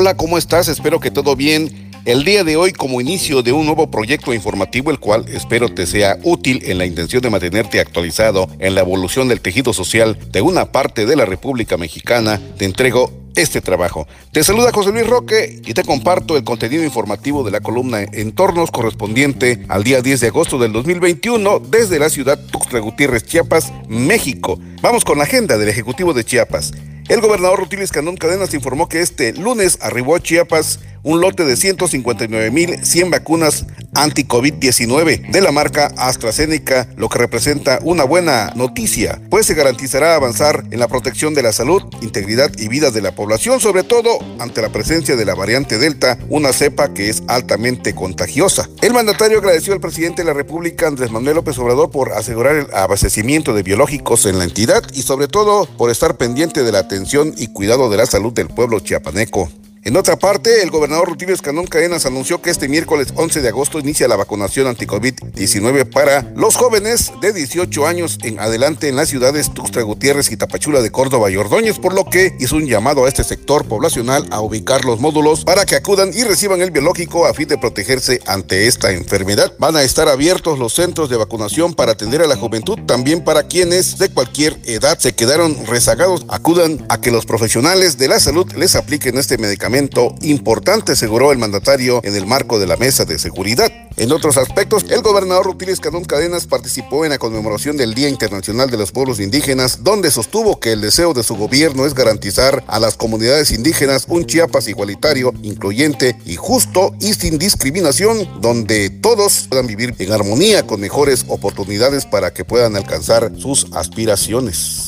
Hola, ¿cómo estás? Espero que todo bien. El día de hoy como inicio de un nuevo proyecto informativo, el cual espero te sea útil en la intención de mantenerte actualizado en la evolución del tejido social de una parte de la República Mexicana, te entrego este trabajo. Te saluda José Luis Roque y te comparto el contenido informativo de la columna Entornos correspondiente al día 10 de agosto del 2021 desde la ciudad Tuxtla Gutiérrez, Chiapas, México. Vamos con la agenda del Ejecutivo de Chiapas. El gobernador Rutiles Canón Cadenas informó que este lunes arribó a Chiapas un lote de 159.100 vacunas anti-COVID-19 de la marca AstraZeneca, lo que representa una buena noticia, pues se garantizará avanzar en la protección de la salud, integridad y vida de la población, sobre todo ante la presencia de la variante Delta, una cepa que es altamente contagiosa. El mandatario agradeció al presidente de la República, Andrés Manuel López Obrador, por asegurar el abastecimiento de biológicos en la entidad y sobre todo por estar pendiente de la atención y cuidado de la salud del pueblo chiapaneco. En otra parte, el gobernador Rutilio Escanón Cadenas anunció que este miércoles 11 de agosto inicia la vacunación anti-COVID-19 para los jóvenes de 18 años en adelante en las ciudades Tuxtla Gutiérrez y Tapachula de Córdoba y Ordóñez, por lo que hizo un llamado a este sector poblacional a ubicar los módulos para que acudan y reciban el biológico a fin de protegerse ante esta enfermedad. Van a estar abiertos los centros de vacunación para atender a la juventud, también para quienes de cualquier edad se quedaron rezagados, acudan a que los profesionales de la salud les apliquen este medicamento importante, aseguró el mandatario en el marco de la mesa de seguridad. En otros aspectos, el gobernador Rutiles Canón Cadenas participó en la conmemoración del Día Internacional de los Pueblos Indígenas, donde sostuvo que el deseo de su gobierno es garantizar a las comunidades indígenas un Chiapas igualitario, incluyente y justo y sin discriminación, donde todos puedan vivir en armonía con mejores oportunidades para que puedan alcanzar sus aspiraciones.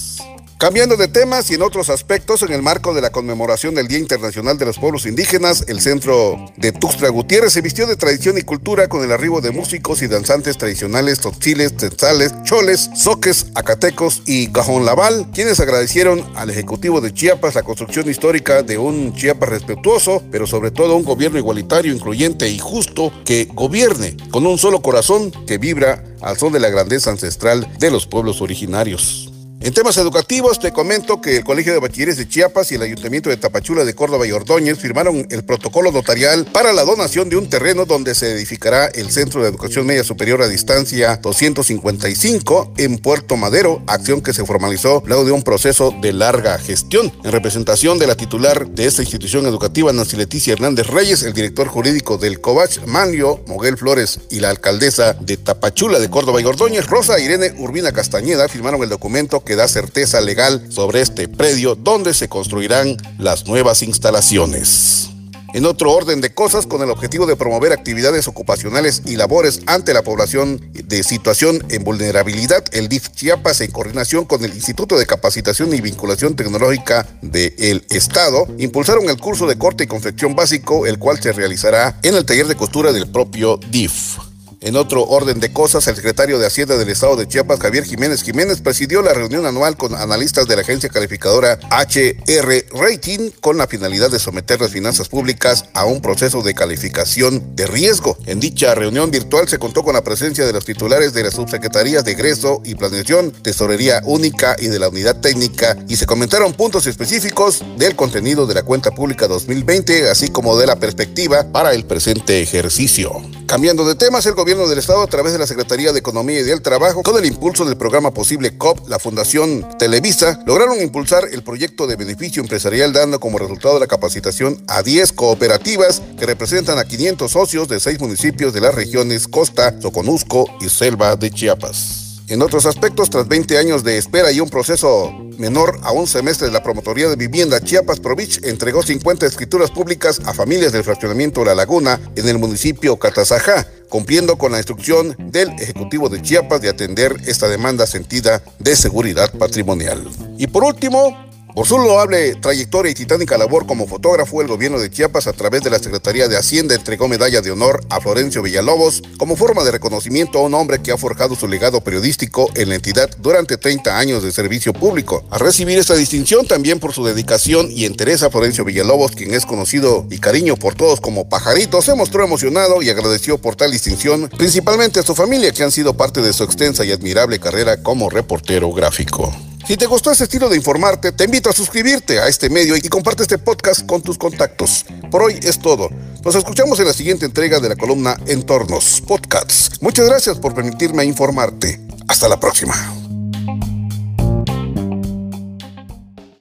Cambiando de temas y en otros aspectos, en el marco de la conmemoración del Día Internacional de los Pueblos Indígenas, el centro de Tuxtla Gutiérrez se vistió de tradición y cultura con el arribo de músicos y danzantes tradicionales, totziles, tetzales, choles, soques, acatecos y cajón laval, quienes agradecieron al Ejecutivo de Chiapas la construcción histórica de un Chiapas respetuoso, pero sobre todo un gobierno igualitario, incluyente y justo que gobierne con un solo corazón que vibra al son de la grandeza ancestral de los pueblos originarios. En temas educativos, te comento que el Colegio de Bachilleres de Chiapas y el Ayuntamiento de Tapachula de Córdoba y Ordóñez firmaron el protocolo notarial para la donación de un terreno donde se edificará el Centro de Educación Media Superior a Distancia 255 en Puerto Madero, acción que se formalizó luego de un proceso de larga gestión. En representación de la titular de esta institución educativa, Nancy Leticia Hernández Reyes, el director jurídico del COVACH, Manio Moguel Flores, y la alcaldesa de Tapachula de Córdoba y Ordóñez, Rosa Irene Urbina Castañeda, firmaron el documento que da certeza legal sobre este predio donde se construirán las nuevas instalaciones. En otro orden de cosas, con el objetivo de promover actividades ocupacionales y labores ante la población de situación en vulnerabilidad, el DIF Chiapas, en coordinación con el Instituto de Capacitación y Vinculación Tecnológica del Estado, impulsaron el curso de corte y confección básico, el cual se realizará en el taller de costura del propio DIF. En otro orden de cosas, el secretario de Hacienda del Estado de Chiapas, Javier Jiménez Jiménez, presidió la reunión anual con analistas de la agencia calificadora HR Rating con la finalidad de someter las finanzas públicas a un proceso de calificación de riesgo. En dicha reunión virtual se contó con la presencia de los titulares de las subsecretarías de egreso y planeación, tesorería única y de la unidad técnica y se comentaron puntos específicos del contenido de la cuenta pública 2020, así como de la perspectiva para el presente ejercicio. Cambiando de temas, el gobierno del Estado, a través de la Secretaría de Economía y del Trabajo, con el impulso del programa Posible COP, la Fundación Televisa, lograron impulsar el proyecto de beneficio empresarial, dando como resultado la capacitación a 10 cooperativas que representan a 500 socios de seis municipios de las regiones Costa, Soconusco y Selva de Chiapas. En otros aspectos, tras 20 años de espera y un proceso menor a un semestre de la Promotoría de Vivienda Chiapas Provich entregó 50 escrituras públicas a familias del fraccionamiento La Laguna en el municipio Catazajá, cumpliendo con la instrucción del Ejecutivo de Chiapas de atender esta demanda sentida de seguridad patrimonial. Y por último, por su loable trayectoria y titánica labor como fotógrafo, el gobierno de Chiapas, a través de la Secretaría de Hacienda, entregó medalla de honor a Florencio Villalobos como forma de reconocimiento a un hombre que ha forjado su legado periodístico en la entidad durante 30 años de servicio público. A recibir esta distinción también por su dedicación y interés a Florencio Villalobos, quien es conocido y cariño por todos como Pajarito, se mostró emocionado y agradeció por tal distinción, principalmente a su familia que han sido parte de su extensa y admirable carrera como reportero gráfico. Si te gustó este estilo de informarte, te invito a suscribirte a este medio y comparte este podcast con tus contactos. Por hoy es todo. Nos escuchamos en la siguiente entrega de la columna Entornos Podcasts. Muchas gracias por permitirme informarte. Hasta la próxima.